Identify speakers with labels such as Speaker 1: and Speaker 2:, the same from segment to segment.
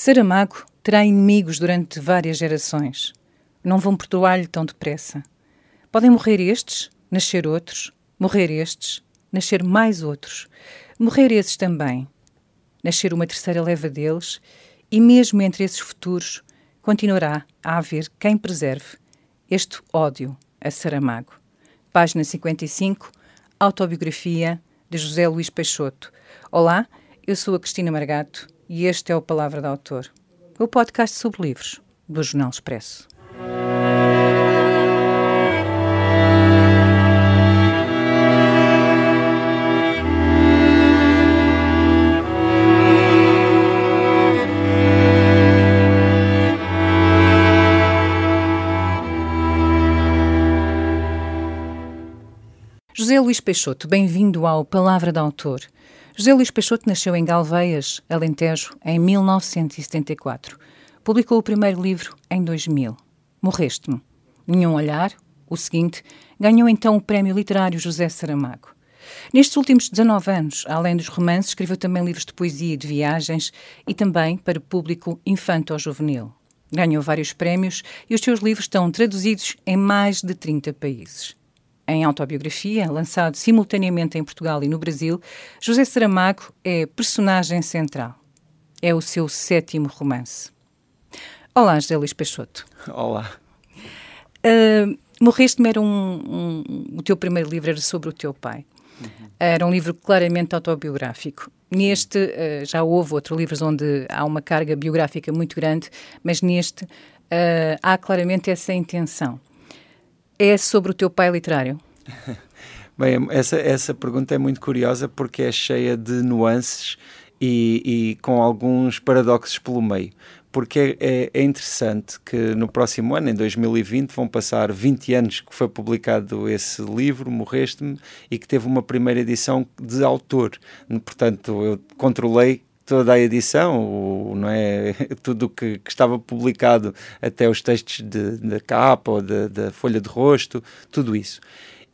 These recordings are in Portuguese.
Speaker 1: Saramago terá inimigos durante várias gerações. Não vão perdoar-lhe tão depressa. Podem morrer estes, nascer outros, morrer estes, nascer mais outros, morrer esses também, nascer uma terceira leva deles, e mesmo entre esses futuros continuará a haver quem preserve este ódio a Saramago. Página 55, Autobiografia de José Luís Peixoto. Olá, eu sou a Cristina Margato e este é o Palavra do Autor, o podcast sobre livros do Jornal Expresso. José Luís Peixoto, bem-vindo ao Palavra do Autor. José Luís Peixoto nasceu em Galveias, Alentejo, em 1974. Publicou o primeiro livro em 2000. Morreste-me. Nenhum olhar, o seguinte, ganhou então o Prémio Literário José Saramago. Nestes últimos 19 anos, além dos romances, escreveu também livros de poesia e de viagens e também para público infanto-juvenil. Ganhou vários prémios e os seus livros estão traduzidos em mais de 30 países em autobiografia, lançado simultaneamente em Portugal e no Brasil, José Saramago é personagem central. É o seu sétimo romance. Olá, José Luís Peixoto.
Speaker 2: Olá.
Speaker 1: Uh, Morreste-me era um, um, O teu primeiro livro era sobre o teu pai. Uhum. Era um livro claramente autobiográfico. Neste, uh, já houve outros livros onde há uma carga biográfica muito grande, mas neste uh, há claramente essa intenção é sobre o teu pai literário?
Speaker 2: Bem, essa, essa pergunta é muito curiosa porque é cheia de nuances e, e com alguns paradoxos pelo meio. Porque é, é, interessante que no próximo ano, em 2020, vão passar 20 anos que foi publicado esse livro, Morreste-me, e que teve uma primeira edição de autor. Portanto, eu controlei toda a edição, o, não é? tudo o que, que, estava publicado, até os textos da capa ou da folha de rosto, tudo isso.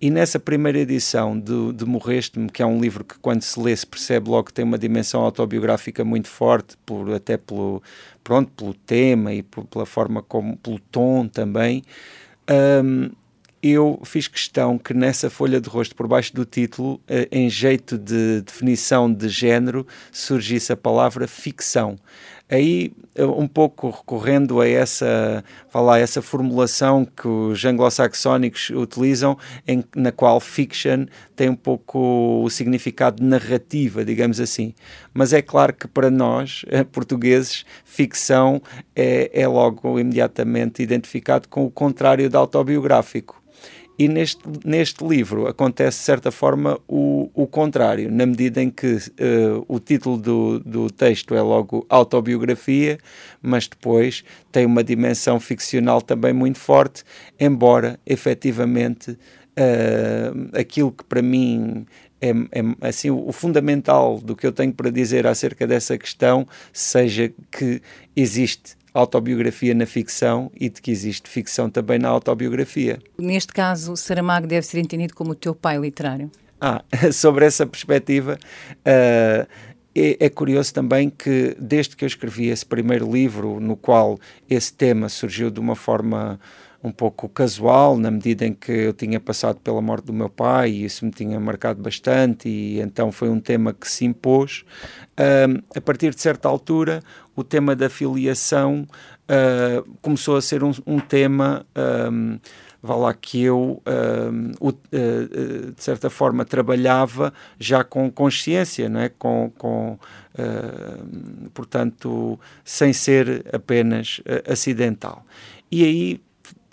Speaker 2: E nessa primeira edição de, de Morreste-me, que é um livro que quando se lê se percebe logo que tem uma dimensão autobiográfica muito forte, por, até pelo, pronto, pelo tema e por, pela forma como, pelo tom também, um, eu fiz questão que nessa folha de rosto, por baixo do título, eh, em jeito de definição de género, surgisse a palavra ficção. Aí, eh, um pouco recorrendo a essa, falar, essa formulação que os anglo-saxónicos utilizam, em, na qual fiction tem um pouco o significado de narrativa, digamos assim. Mas é claro que para nós, eh, portugueses, ficção é, é logo imediatamente identificado com o contrário de autobiográfico. E neste, neste livro acontece, de certa forma, o, o contrário, na medida em que uh, o título do, do texto é logo autobiografia, mas depois tem uma dimensão ficcional também muito forte, embora efetivamente uh, aquilo que para mim é, é, assim o, fundamental do que eu tenho para dizer acerca dessa questão seja que existe autobiografia na ficção e de que existe ficção também na autobiografia.
Speaker 1: Neste caso, Saramago deve ser entendido como o teu pai literário.
Speaker 2: Ah, sobre essa perspectiva, uh, é, é, curioso também que, desde que eu escrevi esse primeiro livro, no qual esse tema surgiu de uma forma um pouco casual, na medida em que eu tinha passado pela morte do meu pai e isso me tinha marcado bastante, e então foi um tema que se impôs. A partir de certa altura, o tema da filiação uh, começou a ser um, um tema. Um, vá lá que eu, uh, uh, de certa forma, trabalhava já com consciência, não é? com, com uh, portanto, sem ser apenas acidental. E aí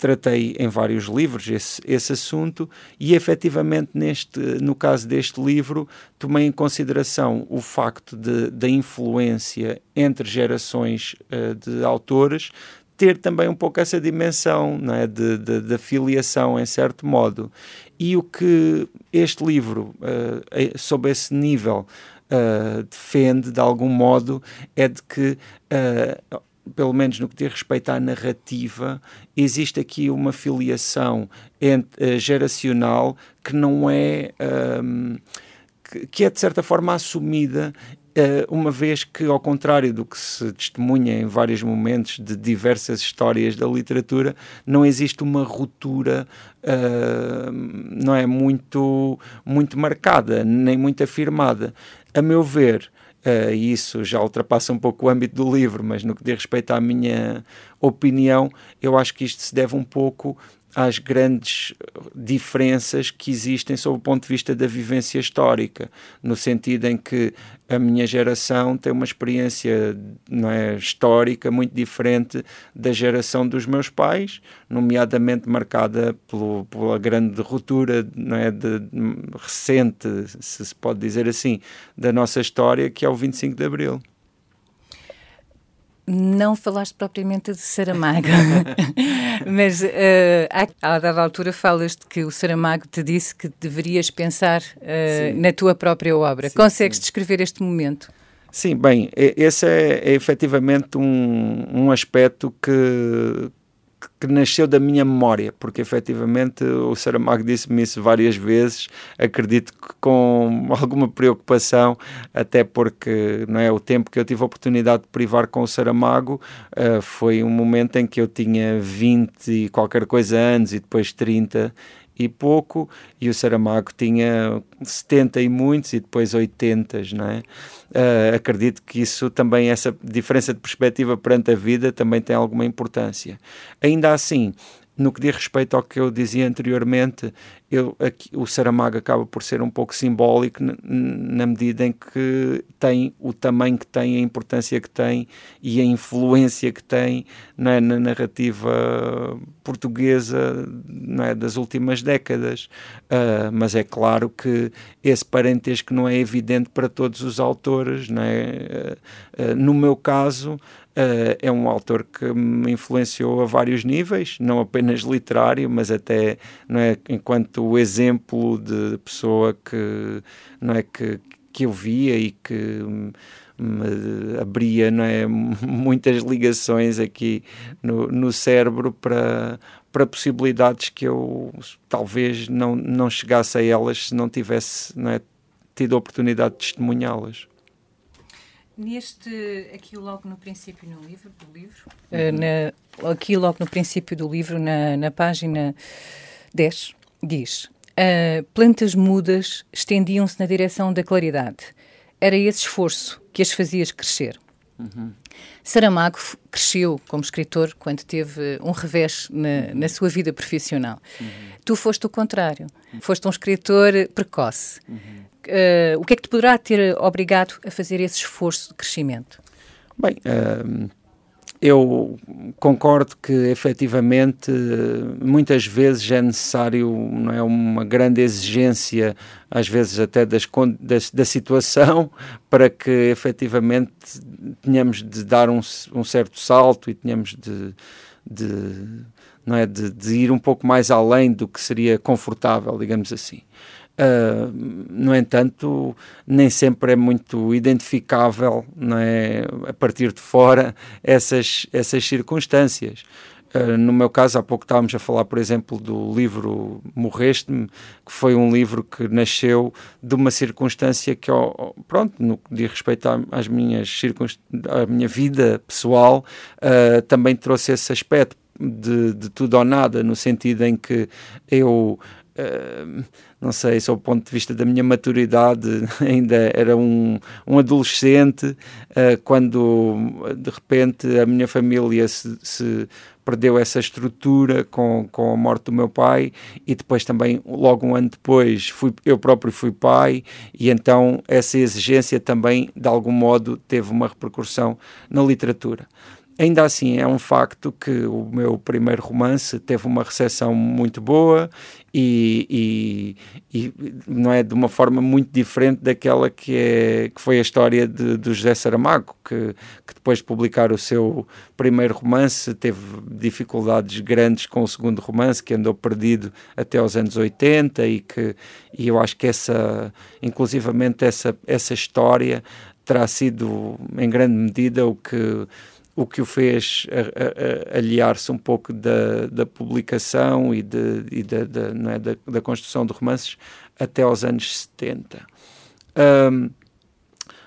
Speaker 2: tratei em vários livros esse, esse assunto e efetivamente neste, no caso deste livro tomei em consideração o facto da influência entre gerações uh, de autores ter também um pouco essa dimensão não é? de, de, de filiação em certo modo e o que este livro uh, sob esse nível uh, defende de algum modo é de que uh, pelo menos no que diz respeito à narrativa, existe aqui uma filiação uh, geracional que não é. Um, que, é de certa forma assumida uma vez que, ao contrário do que se testemunha em vários momentos de diversas histórias da literatura, não existe uma ruptura uh, não é muito, muito marcada, nem muito afirmada. A meu ver, Uh, isso já ultrapassa um pouco o âmbito do livro, mas no que diz respeito à minha opinião, eu acho que isto se deve um pouco às grandes diferenças que existem sob o ponto de vista da vivência histórica, no sentido em que a minha geração tem uma experiência não é, histórica muito diferente da geração dos meus pais, nomeadamente marcada pelo, pela grande ruptura não é, de, recente, se se pode dizer assim, da nossa história, que é o 25 de Abril.
Speaker 1: Não falaste propriamente de Saramago, mas uh, à, dada altura falas de que o Saramago te disse que deverias pensar uh, na tua própria obra. Sim, Consegues sim. descrever este momento?
Speaker 2: Sim, bem, esse é, é efetivamente um, um aspecto que, que nasceu da minha memória, porque efetivamente o Saramago disse-me isso várias vezes, acredito que com alguma preocupação, até porque não é o tempo que eu tive a oportunidade de privar com o Saramago uh, foi um momento em que eu tinha 20 e qualquer coisa anos e depois 30 e pouco, e o Saramago tinha 70 e muitos e depois 80, não é? Uh, acredito que isso também, essa diferença de perspectiva perante a vida também tem alguma importância. Ainda assim, no que diz respeito ao que eu dizia anteriormente, eu, aqui, o Saramago acaba por ser um pouco simbólico na medida em que tem o tamanho que tem, a importância que tem e a influência que tem é, na narrativa portuguesa é, das últimas décadas. Uh, mas é claro que esse parentesco não é evidente para todos os autores. É? Uh, uh, no meu caso, Uh, é um autor que me influenciou a vários níveis, não apenas literário, mas até não é, enquanto exemplo de pessoa que, não é, que, que eu via e que me abria não é, muitas ligações aqui no, no cérebro para, para possibilidades que eu talvez não, não chegasse a elas se não tivesse não é, tido a oportunidade de testemunhá-las.
Speaker 1: Neste, aqui logo no princípio no livro, do livro, uhum. na, aqui logo no princípio do livro, na, na página 10, diz: uh, plantas mudas estendiam-se na direção da claridade. Era esse esforço que as fazias crescer. Uhum. Saramago cresceu como escritor quando teve um revés na, na sua vida profissional. Uhum. Tu foste o contrário. Foste um escritor precoce. Uhum uh, o que é que te poderá ter obrigado a fazer esse esforço de crescimento?
Speaker 2: Bem, uh, eu concordo que efetivamente muitas vezes é necessário não é, uma grande exigência, às vezes até das, das, da situação, para que efetivamente tenhamos de dar um, um certo salto e tenhamos de, de não é, de, de ir um pouco mais além do que seria confortável, digamos assim. Uh, no entanto, nem sempre é muito identificável não é, a partir de fora essas, essas circunstâncias. Uh, no meu caso, há pouco estávamos a falar, por exemplo, do livro Morreste-me, que foi um livro que nasceu de uma circunstância que, pronto, no que diz respeito às minhas à minha vida pessoal, uh, também trouxe esse aspecto de, de tudo ou nada, no sentido em que eu Não sei, sob o ponto de vista da minha maturidade, ainda era um, um adolescente, uh, quando de repente a minha família se, se, perdeu essa estrutura com, com a morte do meu pai e depois também, logo um ano depois, fui, eu próprio fui pai e então essa exigência também, de algum modo, teve uma repercussão na literatura. Ainda assim, é um facto que o meu primeiro romance teve uma recepção muito boa e, e, e, não é de uma forma muito diferente daquela que, é, que foi a história de, do José Saramago, que, que depois de publicar o seu primeiro romance teve dificuldades grandes com o segundo romance, que andou perdido até aos anos 80 e que e eu acho que essa, inclusivamente essa, essa história terá sido em grande medida o que o que o fez aliar-se um pouco da, da publicação e, de, e da, da, é, da, da, construção de romances até aos anos 70. Um,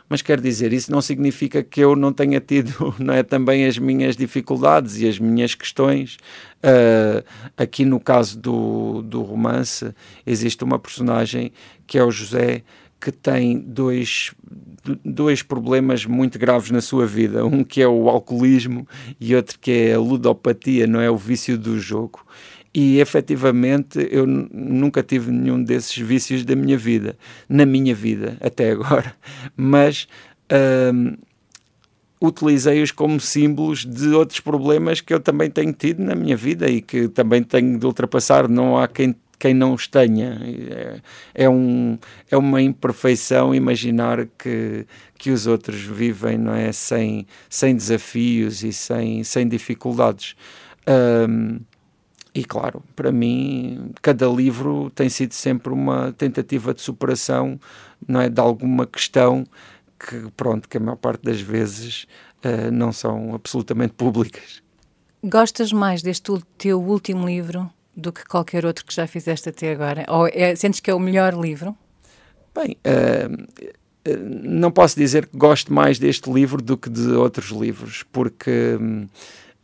Speaker 2: mas quer dizer, isso não significa que eu não tenha tido não é, também as minhas dificuldades e as minhas questões. Uh, aqui no caso do, do romance, existe uma personagem que é o José, que tem dois, dois problemas muito graves na sua vida. Um que é o alcoolismo e outro que é a ludopatia, não é? O vício do jogo. E efetivamente eu nunca tive nenhum desses vícios da minha vida, na minha vida, até agora. Mas. Hum, utilizei-os como símbolos de outros problemas que eu também tenho tido na minha vida e que também tenho de ultrapassar. Não há quem quem não os tenha. É, é, um, é uma imperfeição imaginar que, que os outros vivem não é, sem, sem desafios e sem, sem dificuldades. Um, e claro, para mim, cada livro tem sido sempre uma tentativa de superação não é, de alguma questão que, pronto, que a maior parte das vezes uh, não são absolutamente públicas.
Speaker 1: Gostas mais deste teu último livro do que qualquer outro que já fizeste até agora? Ou é, sentes que é o melhor livro?
Speaker 2: Bem, uh, não posso dizer que gosto mais deste livro do que de outros livros, porque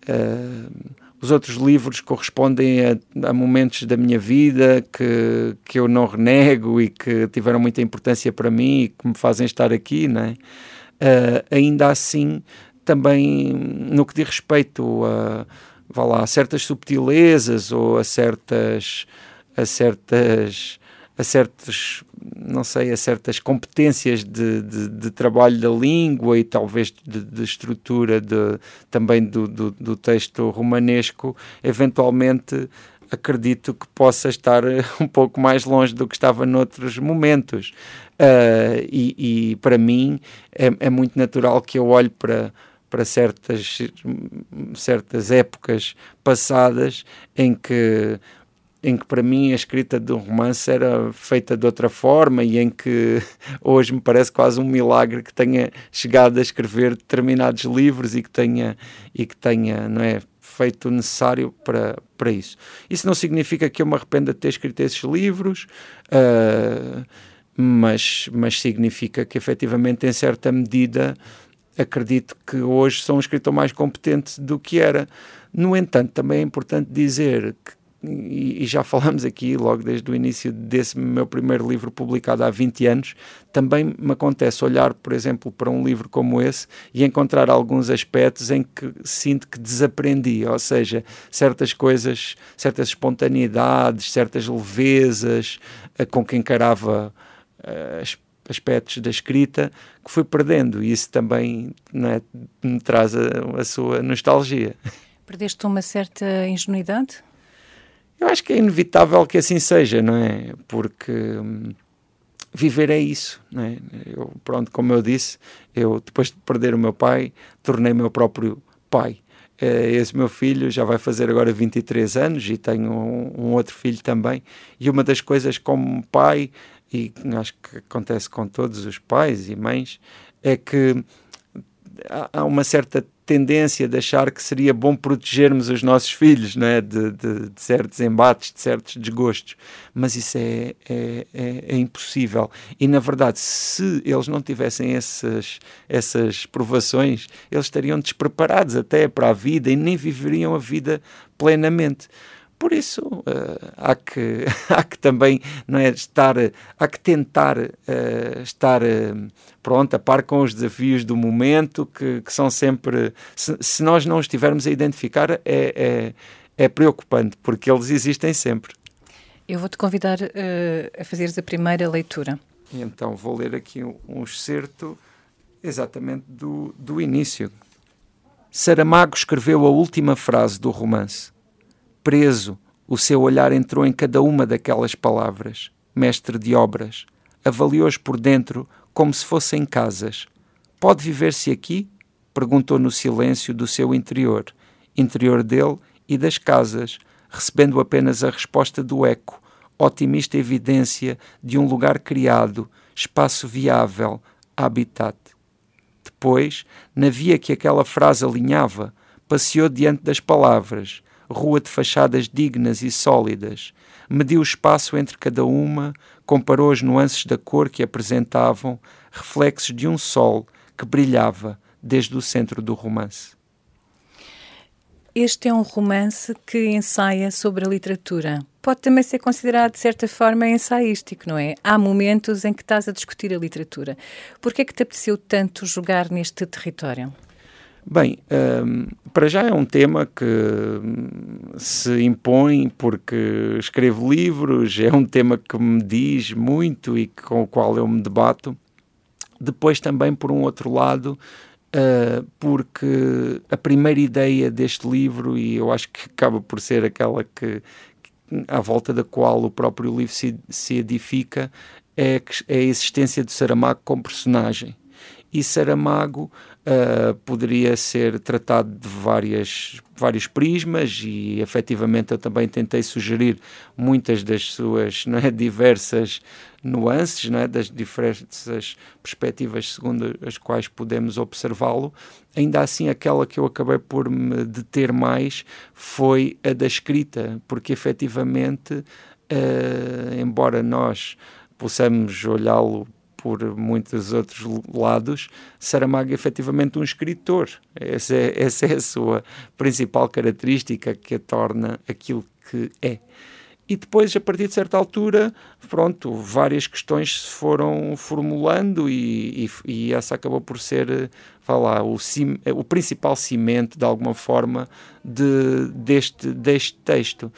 Speaker 2: uh, os outros livros correspondem a, a, momentos da minha vida que, que eu não renego e que tiveram muita importância para mim e que me fazem estar aqui, não é? Uh, ainda assim, também no que diz respeito a vá lá, a certas subtilezas ou a certas a certas a certos não sei a certas competências de, de, de trabalho da língua e talvez de, de estrutura de, também do, do, do texto romanesco eventualmente acredito que possa estar um pouco mais longe do que estava noutros momentos. Uh, e, e, para mim é, é muito natural que eu olhe para para certas, certas épocas passadas em que em que para mim a escrita de um romance era feita de outra forma e em que hoje me parece quase um milagre que tenha chegado a escrever determinados livros e que tenha e que tenha não é feito o necessário para, para isso. Isso não significa que eu me arrependa de ter escrito esses livros, uh, mas, mas significa que efetivamente, em certa medida, acredito que hoje sou um escritor mais competente do que era. No entanto, também é importante dizer que e, já falamos aqui logo desde o início desse meu primeiro livro publicado há 20 anos, também me acontece olhar, por exemplo, para um livro como esse e encontrar alguns aspectos em que sinto que desaprendi, ou seja, certas coisas, certas espontaneidades, certas levezas eh, com que encarava uh, as aspectos da escrita que fui perdendo e isso também é, me traz a, a sua nostalgia.
Speaker 1: Perdeste uma certa ingenuidade?
Speaker 2: Eu acho que é inevitável que assim seja, não é? Porque hum, viver é isso, não é? Eu, pronto, como eu disse, eu depois de perder o meu pai, tornei meu próprio pai. Eh, esse meu filho já vai fazer agora 23 anos e tenho um, um outro filho também. E uma das coisas como pai e acho que acontece com todos os pais e mães, é que há uma certa tendência de achar que seria bom protegermos os nossos filhos não é? de, de, de certos embates, de certos desgostos. Mas isso é, é, é, é, impossível. E, na verdade, se eles não tivessem essas, essas provações, eles estariam despreparados até para a vida e nem viveriam a vida plenamente. Por isso, uh, há, que, há que também não é, estar, há que tentar uh, estar uh, pronto, a par com os desafios do momento, que, que são sempre. Se, se, nós não estivermos a identificar, é, é, é, preocupante, porque eles existem sempre.
Speaker 1: Eu vou-te convidar a fazeres a primeira leitura.
Speaker 2: Então, vou ler aqui um, um excerto exatamente do, do início. Saramago escreveu a última frase do romance Preso, o seu olhar entrou em cada uma daquelas palavras. Mestre de obras. Avaliou-as por dentro como se fossem casas. Pode viver-se aqui? Perguntou no silêncio do seu interior, interior dele e das casas, recebendo apenas a resposta do eco, otimista evidência de um lugar criado, espaço viável, habitat. Depois, na via que aquela frase alinhava, passeou diante das palavras, rua de fachadas dignas e sólidas, mediu o espaço entre cada uma, comparou as nuances da cor que apresentavam, reflexos de um sol que brilhava desde o centro do romance.
Speaker 1: Este é um romance que ensaia sobre a literatura. Pode também ser considerado, de certa forma, ensaístico, não é? Há momentos em que estás a discutir a literatura. Por que é que te apeteceu tanto jogar neste território?
Speaker 2: Bem, um, para já é um tema que se impõe porque escrevo livros, é um tema que me diz muito e com o qual eu me debato. Depois, também, por um outro lado, uh, porque a primeira ideia deste livro, e eu acho que acaba por ser aquela que, à volta da qual o próprio livro se, se edifica, é, é a existência de Saramago como personagem. E Saramago uh, poderia ser tratado de várias, vários prismas e efetivamente eu também tentei sugerir muitas das suas não é, diversas nuances, não é, das diversas perspectivas segundo as quais podemos observá-lo. Ainda assim, aquela que eu acabei por me deter mais foi a da escrita, porque efetivamente, uh, embora nós possamos olhá-lo por muitos outros lados, Saramago é efetivamente um escritor. Essa é, essa é a sua principal característica que a torna aquilo que é. E depois, a partir de certa altura, pronto, várias questões se foram formulando e, e, e essa acabou por ser, vá lá, o, cim, o principal cimento, de alguma forma, de, deste, deste texto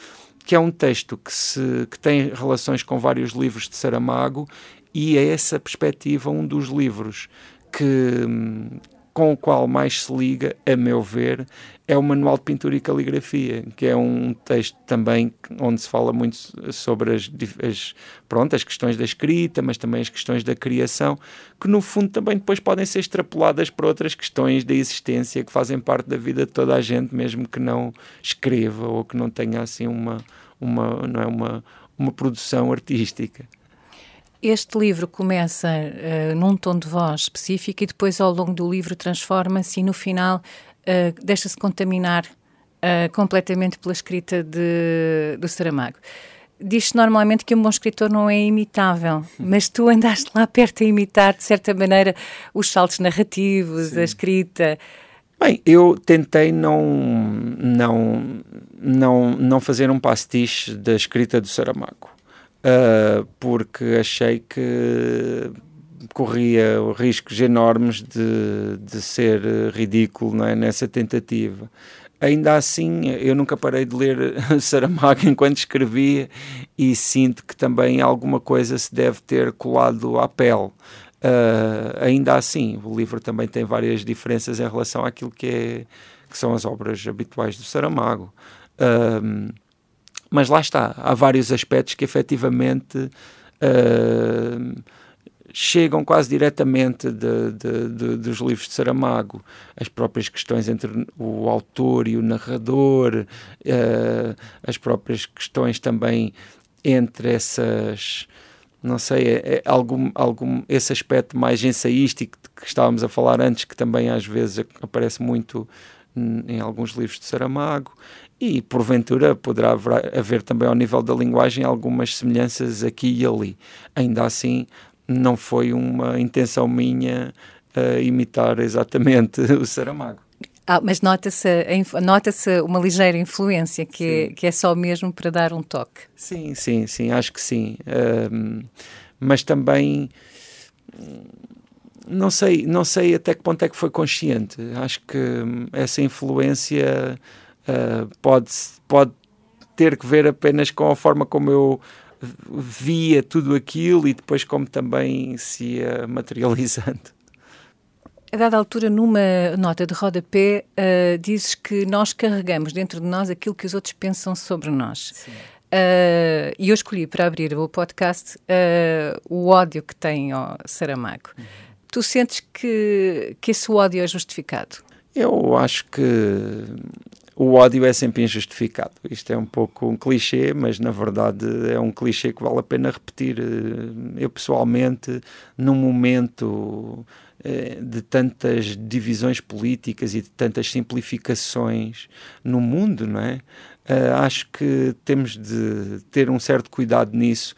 Speaker 2: que é um texto que, se, que tem relações com vários livros de Saramago e é essa perspectiva um dos livros que, com o qual mais se liga, a meu ver, é o Manual de Pintura e Caligrafia, que é um texto também onde se fala muito sobre as, as, pronto, as questões da escrita, mas também as questões da criação, que no fundo também depois podem ser extrapoladas para outras questões da existência que fazem parte da vida de toda a gente, mesmo que não escreva ou que não tenha assim uma, uma, não é uma, uma produção artística.
Speaker 1: Este livro começa uh, num tom de voz específico e depois, ao longo do livro, transforma-se e no final uh, deixa-se contaminar uh, completamente pela escrita de, do Saramago. Diz-se normalmente que um bom escritor não é imitável, mas tu andaste lá perto a imitar, de certa maneira, os saltos narrativos, Sim. a escrita.
Speaker 2: Bem, eu tentei não, não, não, não fazer um pastiche da escrita do Saramago uh, porque achei que corria riscos enormes de, de ser ridículo é, nessa tentativa. Ainda assim, eu nunca parei de ler Saramago enquanto escrevia e sinto que também alguma coisa se deve ter colado à pele. Uh, ainda assim, o livro também tem várias diferenças em relação àquilo que, é, que são as obras habituais do Saramago. Uh, mas lá está, há vários aspectos que efetivamente uh, chegam quase diretamente de, de, de, dos livros de Saramago. As próprias questões entre o autor e o narrador, uh, as próprias questões também entre essas não sei, é, é algum, algum, esse aspecto mais ensaístico que estávamos a falar antes, que também às vezes aparece muito em alguns livros de Saramago, e porventura poderá haver também ao nível da linguagem algumas semelhanças aqui e ali. Ainda assim, não foi uma intenção minha uh, imitar exatamente o Saramago.
Speaker 1: Ah, mas nota-se nota uma ligeira influência que é, que é só mesmo para dar um toque.
Speaker 2: Sim, sim, sim, acho que sim. Uh, mas também não sei, não sei até que ponto é que foi consciente. Acho que hum, essa influência uh, pode, pode ter que ver apenas com a forma como eu via tudo aquilo e depois como também se ia materializando.
Speaker 1: A dada altura, numa nota de rodapé, uh, dizes que nós carregamos dentro de nós aquilo que os outros pensam sobre nós. Uh, e eu escolhi para abrir o podcast uh, o ódio que tem ao Saramago. Uhum. Tu sentes que, que esse ódio é justificado?
Speaker 2: Eu acho que o ódio é sempre injustificado. Isto é um pouco um clichê, mas na verdade é um clichê que vale a pena repetir. Eu pessoalmente, num momento eh, de tantas divisões políticas e de tantas simplificações no mundo, não é? Eh, acho que temos de ter um certo cuidado nisso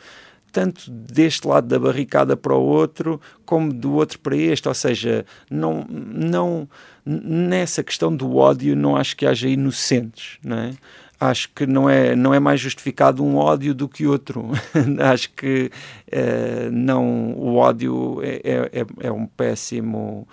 Speaker 2: tanto deste lado da barricada para o outro, como do outro para este, ou seja, não, não, nessa questão do ódio não acho que haja inocentes, não é? acho que não é, não é mais justificado um ódio do que outro. acho que uh, não, o ódio é, é, é, é um péssimo.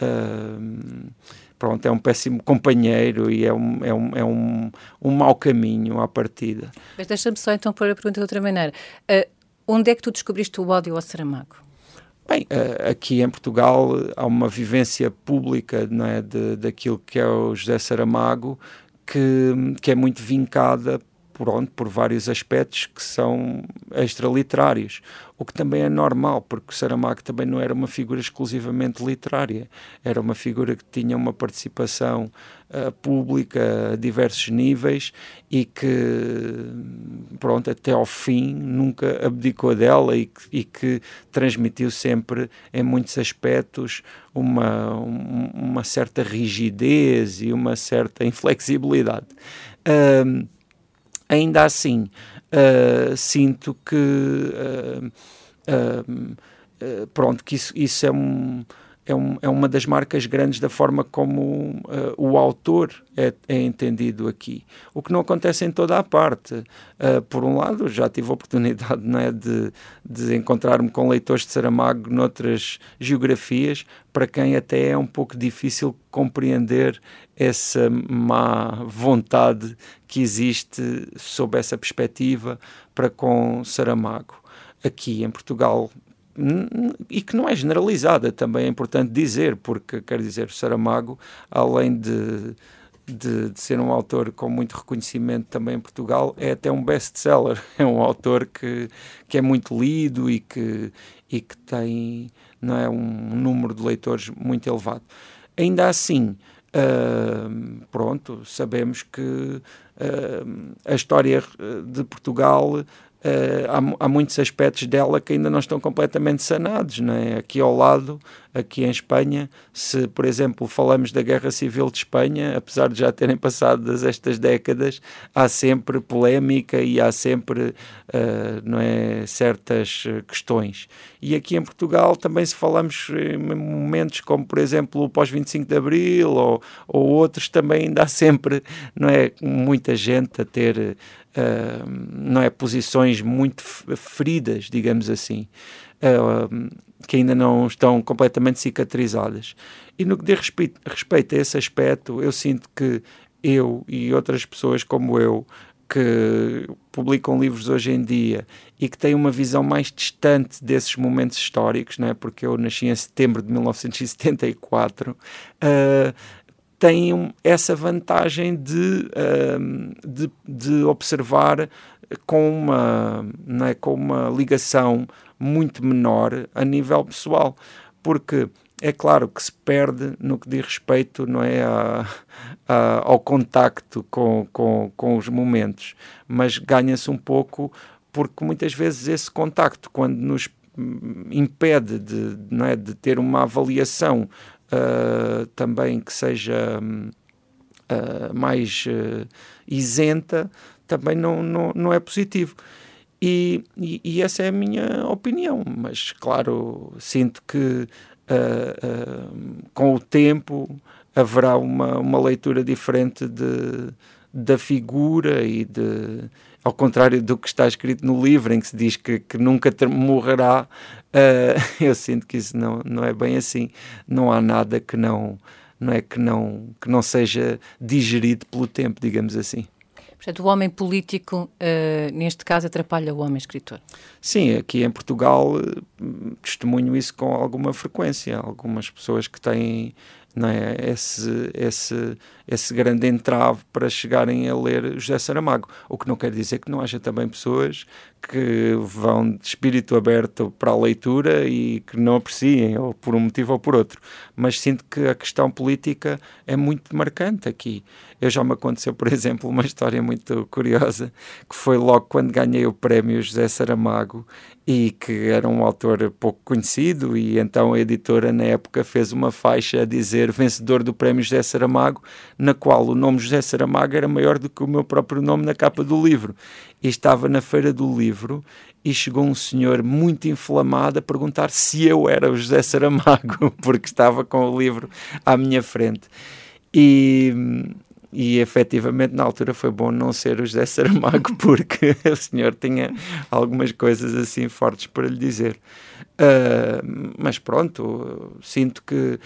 Speaker 2: Uh, pronto, é um péssimo companheiro e é um, é um, é um, um mau caminho à partida.
Speaker 1: Mas deixa-me só então pôr a pergunta de outra maneira. Uh, onde é que tu descobriste o ódio ao Saramago?
Speaker 2: Bem, aqui em Portugal há uma vivência pública não é, de, daquilo que é o José Saramago que, que é muito vincada por, por vários aspectos que são extraliterários, o que também é normal, porque Saramago também não era uma figura exclusivamente literária, era uma figura que tinha uma participação uh, pública a diversos níveis e que, pronto, até ao fim nunca abdicou dela e que, e que transmitiu sempre, em muitos aspectos, uma, uma certa rigidez e uma certa inflexibilidade. Ainda assim uh, sinto que uh, uh, pronto que isso, isso é um é, um, é uma das marcas grandes da forma como uh, o autor é, é, entendido aqui. O que não acontece em toda a parte. Uh, por um lado, já tive a oportunidade é, de, de encontrar-me com leitores de Saramago noutras geografias, para quem até é um pouco difícil compreender essa má vontade que existe sob essa perspectiva para com Saramago. Aqui em Portugal e que não é generalizada, também é importante dizer, porque quer dizer, Saramago, além de, de, de, ser um autor com muito reconhecimento também em Portugal, é até um best-seller, é um autor que, que é muito lido e que, e que tem não é, um número de leitores muito elevado. Ainda assim, uh, pronto, sabemos que uh, a história de Portugal há, há, muitos aspectos dela que ainda não estão completamente sanados. Né? Aqui ao lado, aqui em Espanha, se, por exemplo, falamos da Guerra Civil de Espanha, apesar de já terem passado estas décadas, há sempre polémica e há sempre uh, não é, certas questões. E aqui em Portugal também se falamos em momentos como, por exemplo, o pós-25 de Abril ou, ou outros, também ainda há sempre não é, muita gente a ter uh, não é, posições muito feridas, digamos assim, uh, que ainda não estão completamente cicatrizadas. E no que diz respeito, respeito a esse aspecto, eu sinto que eu e outras pessoas como eu que publicam livros hoje em dia e que têm uma visão mais distante desses momentos históricos, não é? porque eu nasci em setembro de 1974, uh, têm essa vantagem de, de, de, observar com uma, é, com uma ligação muito menor a nível pessoal, porque é claro que se perde no que diz respeito não é, a, a, ao contacto com, com, com os momentos, mas ganha-se um pouco porque muitas vezes esse contacto, quando nos impede de, não é, de ter uma avaliação uh, também que seja uh, mais uh, isenta, também não, não, não é positivo. E, e, e, essa é a minha opinião, mas claro, sinto que com o tempo haverá uma, uma leitura diferente de, da figura e de, ao contrário do que está escrito no livro, em que se diz que, que nunca morrerá, uh, eu sinto que isso não, não é bem assim. Não há nada que não, não é que não, que não seja digerido pelo tempo, digamos assim.
Speaker 1: Portanto, o homem político, uh, neste caso, atrapalha o homem escritor.
Speaker 2: Sim, aqui em Portugal uh, testemunho isso com alguma frequência. Algumas pessoas que têm não é? esse, esse, esse grande entrave para chegarem a ler José Saramago. O que não quer dizer que não haja também pessoas que vão de espírito aberto para a leitura e que não apreciem, ou por um motivo ou por outro. Mas sinto que a questão política é muito marcante aqui. Eu já me aconteceu, por exemplo, uma história muito curiosa, que foi logo quando ganhei o prémio José Saramago e que era um autor pouco conhecido e então a editora na época fez uma faixa a dizer vencedor do prémio José Saramago, na qual o nome José Saramago era maior do que o meu próprio nome na capa do livro. E estava na feira do livro e chegou um senhor muito inflamado a perguntar se eu era o José Saramago, porque estava com o livro à minha frente. E, e efetivamente na altura foi bom não ser o José Saramago, porque o senhor tinha algumas coisas assim fortes para lhe dizer. Uh, mas pronto, sinto que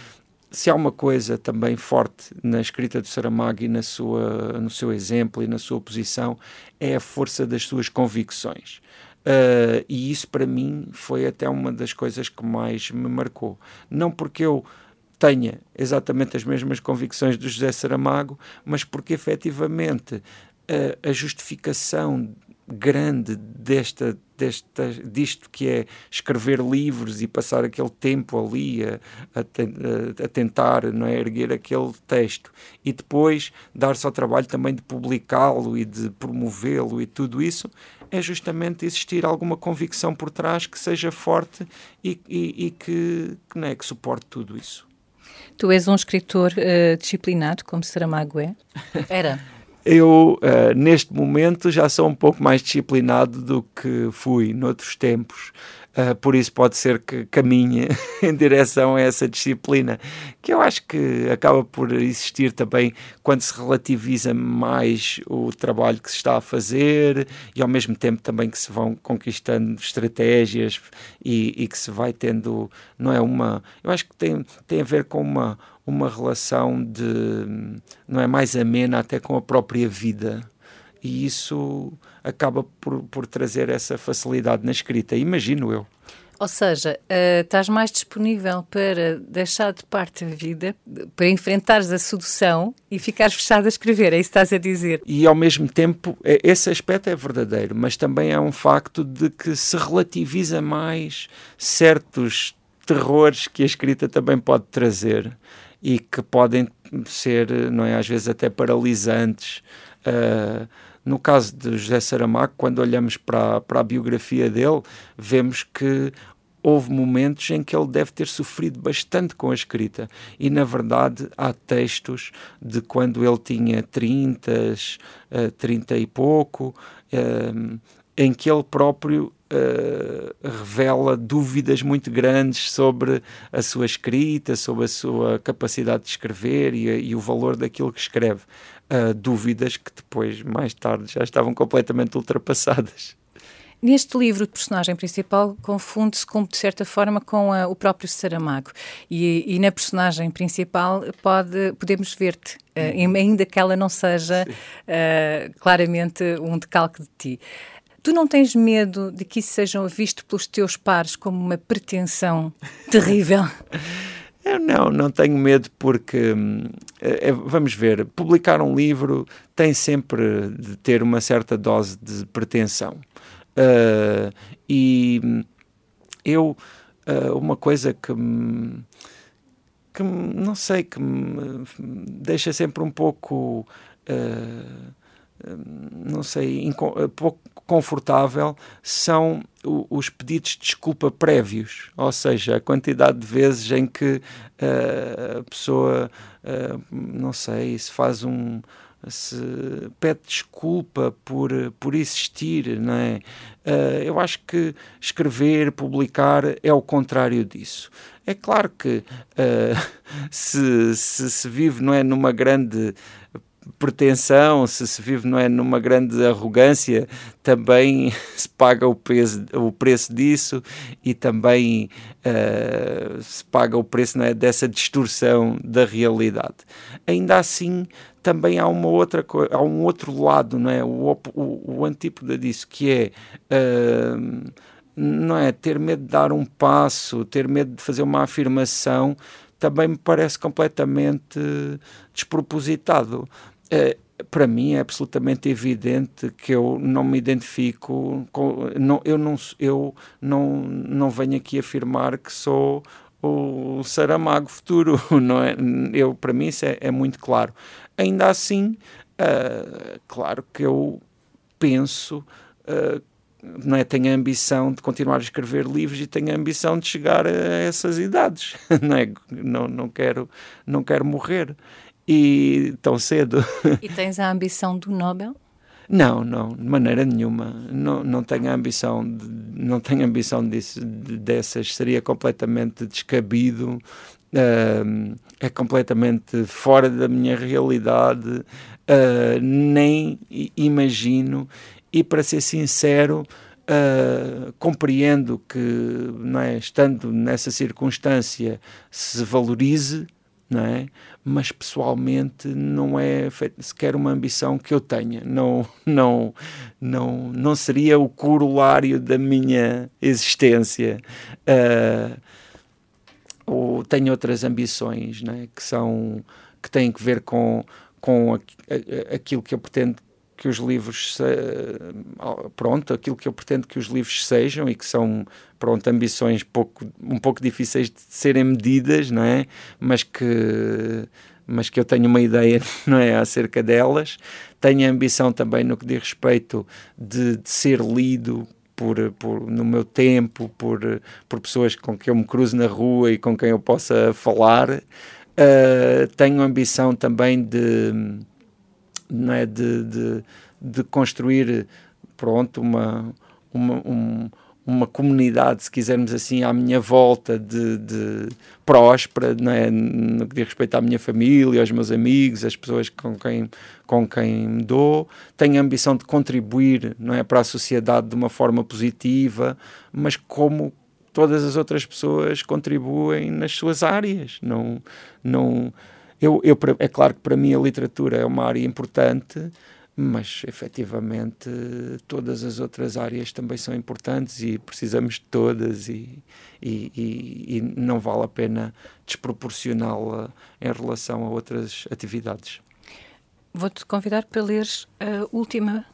Speaker 2: se há uma coisa também forte na escrita do Saramago e na sua, no seu exemplo e na sua posição, é a força das suas convicções. Uh, e isso para mim foi até uma das coisas que mais me marcou. Não porque eu tenha exatamente as mesmas convicções do José Saramago, mas porque efetivamente uh, a justificação grande desta, desta, disto que é escrever livros e passar aquele tempo ali a, a, a, tentar não é, erguer aquele texto e depois dar-se ao trabalho também de publicá-lo e de promovê-lo e tudo isso é justamente existir alguma convicção por trás que seja forte e, e, e que, que, não é, que suporte tudo isso.
Speaker 1: Tu és um escritor uh, disciplinado, como Saramago é?
Speaker 3: Era.
Speaker 2: Eu, uh, neste momento, já sou um pouco mais disciplinado do que fui noutros tempos. Uh, por isso pode ser que caminhe em direção a essa disciplina, que eu acho que acaba por existir também quando se relativiza mais o trabalho que se está a fazer e ao mesmo tempo também que se vão conquistando estratégias e, e que se vai tendo, não é uma, eu acho que tem, tem a ver com uma, uma relação de, não é mais amena até com a própria vida. E isso acaba por, por trazer essa facilidade na escrita, imagino eu.
Speaker 1: Ou seja, uh, estás mais disponível para deixar de parte a vida, para enfrentares a sedução e ficares fechado a escrever, é isso que estás a dizer.
Speaker 2: E ao mesmo tempo, é, esse aspecto é verdadeiro, mas também é um facto de que se relativiza mais certos terrores que a escrita também pode trazer e que podem ser, não é, às vezes até paralisantes. Uh, no caso de José Saramago, quando olhamos para, para a biografia dele, vemos que houve momentos em que ele deve ter sofrido bastante com a escrita. E, na verdade, há textos de quando ele tinha 30, uh, 30 e pouco, uh, em que ele próprio uh, revela dúvidas muito grandes sobre a sua escrita, sobre a sua capacidade de escrever e, e o valor daquilo que escreve uh, dúvidas que depois, mais tarde, já estavam completamente ultrapassadas.
Speaker 1: Neste livro, o personagem principal confunde-se, de certa forma, com a, o próprio Saramago. E, e, na personagem principal pode, podemos ver-te, uh, ainda que ela não seja uh, claramente um decalque de ti. Tu não tens medo de que isso seja visto pelos teus pares como uma pretensão terrível?
Speaker 2: Eu não, não tenho medo porque, é, é, vamos ver, publicar um livro tem sempre de ter uma certa dose de pretensão. Uh, e eu, uh, uma coisa que me, que não sei, que me deixa sempre um pouco. Uh, não sei, pouco confortável são os pedidos de desculpa prévios, ou seja, a quantidade de vezes em que uh, a pessoa, uh, não sei, se faz um. se pede desculpa por, por existir, não é? Uh, eu acho que escrever, publicar é o contrário disso. É claro que se, se, se vive, não é, numa grande pretensão, se se vive não é, numa grande arrogância, também se paga o preço, o preço disso e também uh, se paga o preço não é, dessa distorção da realidade. Ainda assim, também há uma outra há um outro lado, não é, o, o, o antípoda disso que é uh, não é ter medo de dar um passo, ter medo de fazer uma afirmação também me parece completamente despropositado. É, para mim é absolutamente evidente que eu não me identifico com, não, eu não eu não não venho aqui afirmar que sou o Saramago futuro não é? Eu para mim isso é, é muito claro. Ainda assim uh, claro que eu penso uh, não é, tenho a ambição de continuar a escrever livros e tenho a ambição de chegar a essas idades, não é? Não, não, quero, não quero morrer e tão cedo.
Speaker 1: E tens a ambição do Nobel?
Speaker 2: Não, não, de maneira nenhuma. Não, não tenho a ambição, de, não tenho ambição disso, de, dessas. Seria completamente descabido, uh, é completamente fora da minha realidade, uh, nem imagino. E para ser sincero, uh, compreendo que, é, estando nessa circunstância, se valorize não é? Mas pessoalmente não é sequer uma ambição que eu tenha. Não, não, não, não seria o corolário da minha existência. Uh, ou tenho outras ambições, não é? Que são que têm que ver com com aquilo que eu pretendo que os livros pronto aquilo que eu pretendo que os livros sejam e que são pronto ambições pouco um pouco difíceis de serem medidas não é mas que mas que eu tenho uma ideia não é acerca delas tenho a ambição também no que diz respeito de, de ser lido por, por, no meu tempo, por, por pessoas com quem eu me cruzo na rua e com quem eu possa falar. Uh, tenho ambição também de, não é, de, de, de construir pronto, uma, uma, um, uma comunidade, se quisermos assim, à minha volta de, de próspera, é? no que diz respeito à minha família, aos meus amigos, às pessoas com quem, com quem me dou. Tenho a ambição de contribuir não é, para a sociedade de uma forma positiva, mas como todas as outras pessoas contribuem nas suas áreas. Não, não, eu, eu, é claro que para mim a literatura é uma área importante, mas efetivamente todas as outras áreas também são importantes e precisamos de todas e, e, e, e não vale a pena desproporcioná-la em relação a outras atividades.
Speaker 1: Vou-te convidar para ler a última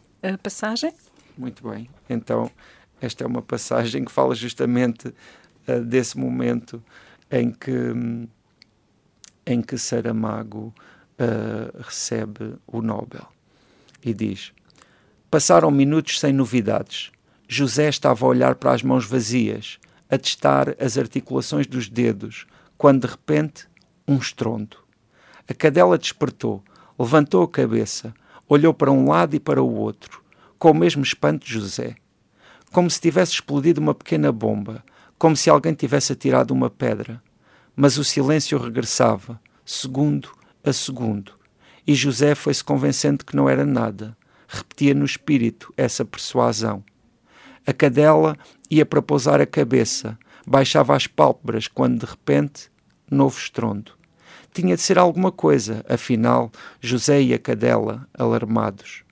Speaker 1: passagem.
Speaker 2: Muito bem. Então, esta é uma passagem que fala justamente uh, desse momento em que em que Saramago uh, recebe o Nobel. E diz: Passaram minutos sem novidades. José estava a olhar para as mãos vazias, a testar as articulações dos dedos, quando de repente, um estrondo. A cadela despertou, levantou a cabeça, olhou para um lado e para o outro, com o mesmo espanto de José. Como se tivesse explodido uma pequena bomba, como se alguém tivesse atirado uma pedra mas o silêncio regressava, segundo a segundo, e José foi-se convencendo que não era nada. Repetia no espírito essa persuasão. A cadela ia para pousar a cabeça, baixava as pálpebras quando, de repente, novo estrondo. Tinha de ser alguma coisa, afinal, José e a cadela, alarmados.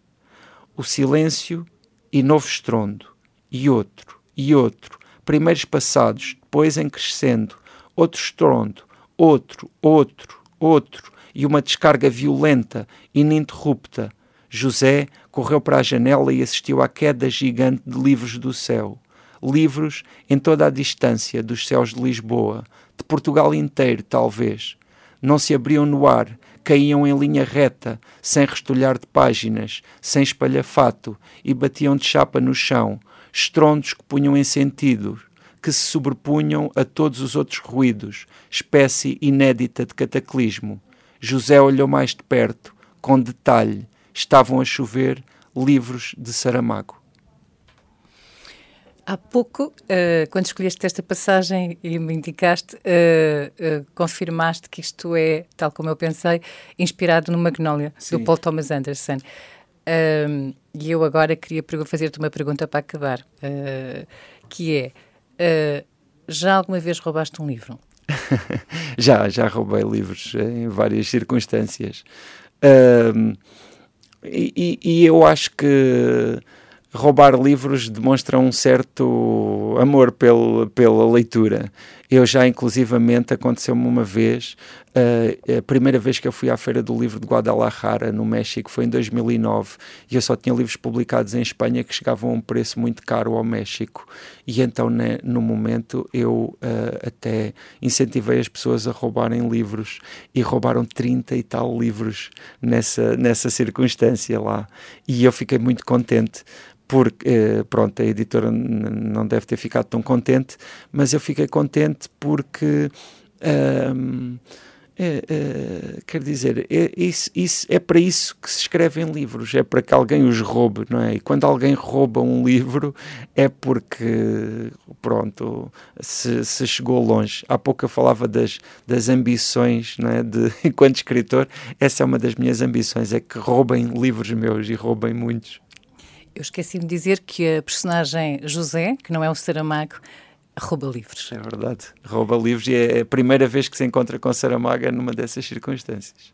Speaker 2: O silêncio e novo estrondo, e outro, e outro, primeiros passados, depois em crescendo, outro estrondo, outro, outro, outro, e uma descarga violenta, ininterrupta. José correu para a janela e assistiu à queda gigante de livros do céu. Livros em toda a distância dos céus de Lisboa, de Portugal inteiro, talvez. Não se abriam no ar, caíam em linha reta, sem restolhar de páginas, sem espalhafato, e batiam de chapa no chão, estrondos que punham em sentido, que se sobrepunham a todos os outros ruídos, espécie inédita de cataclismo. José olhou mais de perto, com detalhe. Estavam a chover livros de Saramago.
Speaker 1: Há pouco, uh, quando escolheste esta passagem e me indicaste, uh, uh, confirmaste que isto é, tal como eu pensei, inspirado no Magnolia, Sim. do Paul Thomas Anderson. e eu agora queria fazer-te uma pergunta para acabar, que é, já alguma vez roubaste um livro?
Speaker 2: já, já roubei livros em várias circunstâncias. E, e, eu acho que roubar livros demonstra um certo amor pel, pela leitura. Eu já, inclusivamente, aconteceu-me uma vez, uh, a primeira vez que eu fui à Feira do Livro de Guadalajara, no México, foi em 2009, e eu só tinha livros publicados em Espanha que chegavam a um preço muito caro ao México. E então, né, no momento, eu uh, até incentivei as pessoas a roubarem livros, e roubaram 30 e tal livros nessa, nessa circunstância lá. E eu fiquei muito contente porque, uh, pronto, a editora não deve ter ficado tão contente, mas eu fiquei contente porque. Uh, é, é, quer dizer, é, isso, isso, é para isso que se escrevem livros, é para que alguém os roube, não é? E quando alguém rouba um livro é porque, pronto, se, se chegou longe. Há pouco eu falava das, das ambições, não é? De, enquanto escritor, essa é uma das minhas ambições, é que roubem livros meus e roubem muitos.
Speaker 1: Eu esqueci de dizer que a personagem José, que não é o Saramago, rouba livros.
Speaker 2: É verdade, rouba livros e é a primeira vez que se encontra com Saramago numa dessas circunstâncias.